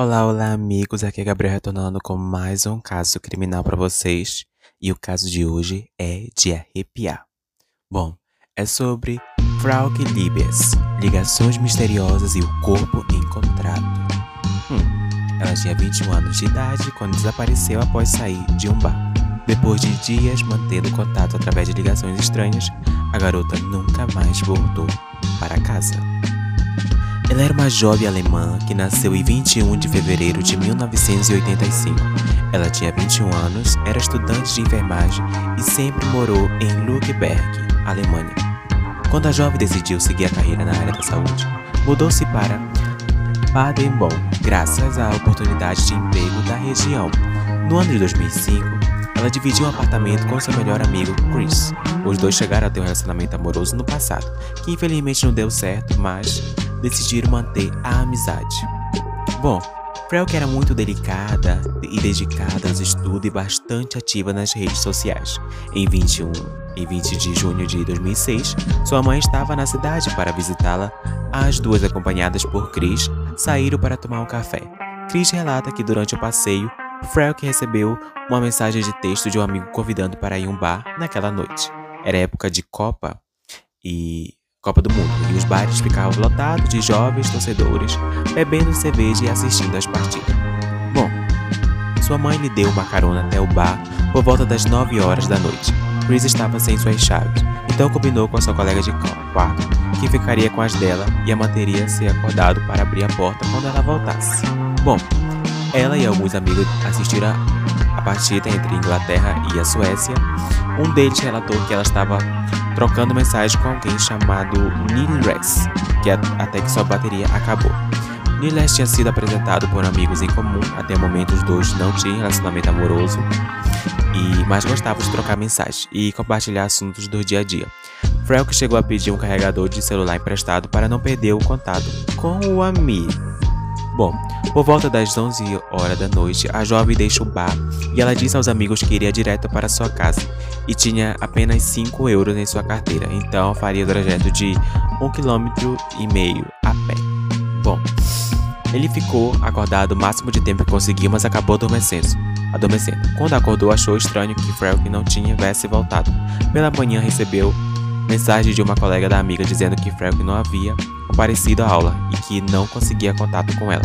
Olá, olá, amigos. Aqui é Gabriel retornando com mais um caso criminal para vocês. E o caso de hoje é de arrepiar. Bom, é sobre Frauke Liebes, ligações misteriosas e o corpo encontrado. Hum, ela tinha 21 anos de idade quando desapareceu após sair de um bar. Depois de dias mantendo contato através de ligações estranhas, a garota nunca mais voltou para casa. Ela era uma jovem alemã que nasceu em 21 de fevereiro de 1985. Ela tinha 21 anos, era estudante de enfermagem e sempre morou em Lübeck, Alemanha. Quando a jovem decidiu seguir a carreira na área da saúde, mudou-se para Baden-Baden, graças à oportunidade de emprego da região. No ano de 2005, ela dividiu um apartamento com seu melhor amigo, Chris. Os dois chegaram a ter um relacionamento amoroso no passado, que infelizmente não deu certo, mas decidiram manter a amizade. Bom, Frelk era muito delicada e dedicada aos estudos e bastante ativa nas redes sociais. Em 21 e 20 de junho de 2006, sua mãe estava na cidade para visitá-la. As duas, acompanhadas por Chris, saíram para tomar um café. Chris relata que durante o passeio, Frelk recebeu uma mensagem de texto de um amigo convidando para ir a um bar naquela noite. Era época de Copa e Copa do Mundo, e os bares ficavam lotados de jovens torcedores bebendo cerveja e assistindo às partidas. Bom, sua mãe lhe deu uma carona até o bar por volta das 9 horas da noite. Chris estava sem suas chaves, então combinou com a sua colega de quarto que ficaria com as dela e a manteria se acordado para abrir a porta quando ela voltasse. Bom, ela e alguns amigos assistiram a partida entre Inglaterra e a Suécia. Um deles relatou que ela estava trocando mensagem com alguém chamado Niles, que até que sua bateria acabou. Niles tinha sido apresentado por amigos em comum, até o momento os dois não tinham relacionamento amoroso, e mas gostavam de trocar mensagens e compartilhar assuntos do dia a dia. Frelk chegou a pedir um carregador de celular emprestado para não perder o contato com o amigo. Bom, por volta das 11 horas da noite, a jovem deixa o bar e ela disse aos amigos que iria direto para sua casa e tinha apenas 5 euros em sua carteira, então faria o trajeto de 1,5 km a pé. Bom, ele ficou acordado o máximo de tempo que conseguiu, mas acabou adormecendo. adormecendo. Quando acordou, achou estranho que Frelk não tivesse voltado. Pela manhã, recebeu mensagem de uma colega da amiga dizendo que Frelk não havia comparecido à aula e que não conseguia contato com ela.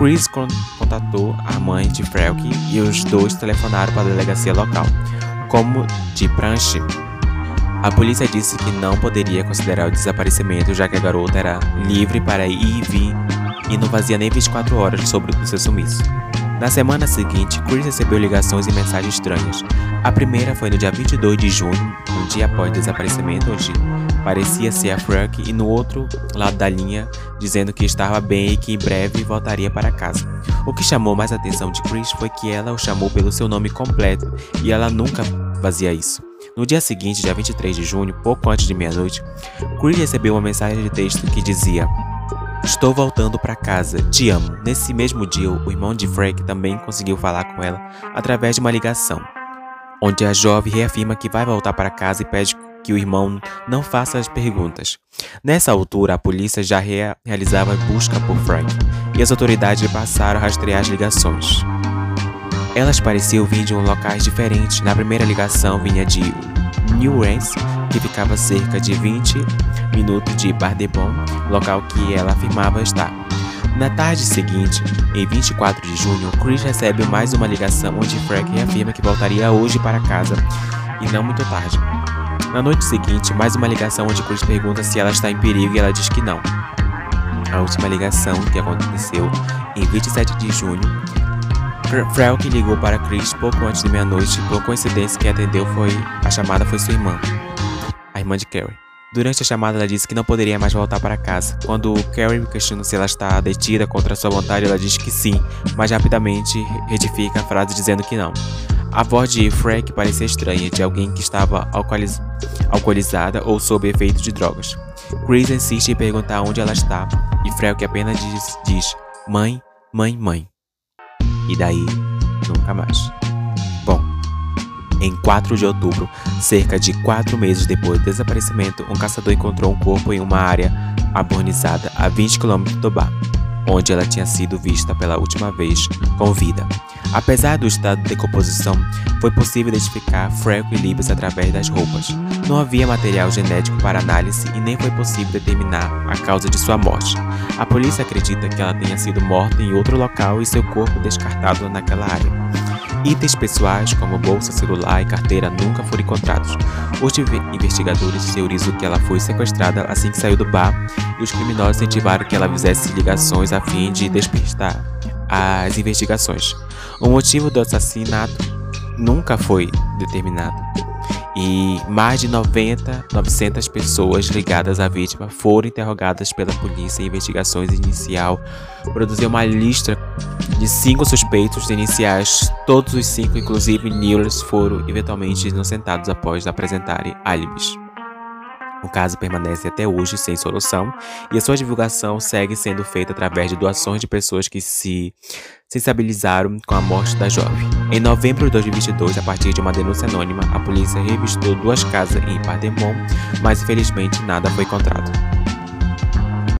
Chris contatou a mãe de Frelk e os dois telefonaram para a delegacia local como de pranche. A polícia disse que não poderia considerar o desaparecimento, já que a garota era livre para ir e vir e não fazia nem 24 horas sobre o seu sumiço. Na semana seguinte, Chris recebeu ligações e mensagens estranhas. A primeira foi no dia 22 de junho, um dia após o desaparecimento, onde parecia ser a Frank, e no outro lado da linha, dizendo que estava bem e que em breve voltaria para casa. O que chamou mais a atenção de Chris foi que ela o chamou pelo seu nome completo e ela nunca fazia isso. No dia seguinte, dia 23 de junho, pouco antes de meia-noite, Chris recebeu uma mensagem de texto que dizia: Estou voltando para casa, te amo. Nesse mesmo dia, o irmão de Frank também conseguiu falar com ela através de uma ligação, onde a jovem reafirma que vai voltar para casa e pede que o irmão não faça as perguntas. Nessa altura, a polícia já rea realizava busca por Frank e as autoridades passaram a rastrear as ligações. Elas pareciam vir de um locais diferentes. Na primeira ligação vinha de Newlands, que ficava cerca de 20 minutos de Bardebon, local que ela afirmava estar. Na tarde seguinte, em 24 de junho, Chris recebe mais uma ligação onde Frank reafirma que voltaria hoje para casa e não muito tarde. Na noite seguinte, mais uma ligação onde Chris pergunta se ela está em perigo e ela diz que não. A última ligação que aconteceu em 27 de junho, Frelk ligou para Chris pouco antes de meia-noite. Por coincidência, quem atendeu foi a chamada foi sua irmã, a irmã de Carrie. Durante a chamada, ela disse que não poderia mais voltar para casa. Quando Carrie questiona se ela está detida contra sua vontade, ela diz que sim, mas rapidamente retifica a frase dizendo que não. A voz de Frank parecia estranha, de alguém que estava alcooliz alcoolizada ou sob efeito de drogas. Chris insiste em perguntar onde ela está, e Frank apenas diz, diz mãe, mãe, mãe. E daí, nunca mais. Bom, em 4 de outubro, cerca de 4 meses depois do desaparecimento, um caçador encontrou um corpo em uma área abornizada a 20 km do bar onde ela tinha sido vista pela última vez com vida. Apesar do estado de decomposição, foi possível identificar Franco e Libes através das roupas. Não havia material genético para análise e nem foi possível determinar a causa de sua morte. A polícia acredita que ela tenha sido morta em outro local e seu corpo descartado naquela área. Itens pessoais, como bolsa, celular e carteira, nunca foram encontrados. Os investigadores teorizam que ela foi sequestrada assim que saiu do bar e os criminosos incentivaram que ela fizesse ligações a fim de despistar as investigações. O motivo do assassinato nunca foi determinado e mais de 90, 900 pessoas ligadas à vítima foram interrogadas pela polícia investigações inicial. Produziu uma lista de cinco suspeitos iniciais, todos os cinco, inclusive Newlands, foram eventualmente inocentados após apresentarem álibis. O caso permanece até hoje sem solução e a sua divulgação segue sendo feita através de doações de pessoas que se sensibilizaram com a morte da jovem. Em novembro de 2022, a partir de uma denúncia anônima, a polícia revistou duas casas em Pardemont, mas infelizmente nada foi encontrado.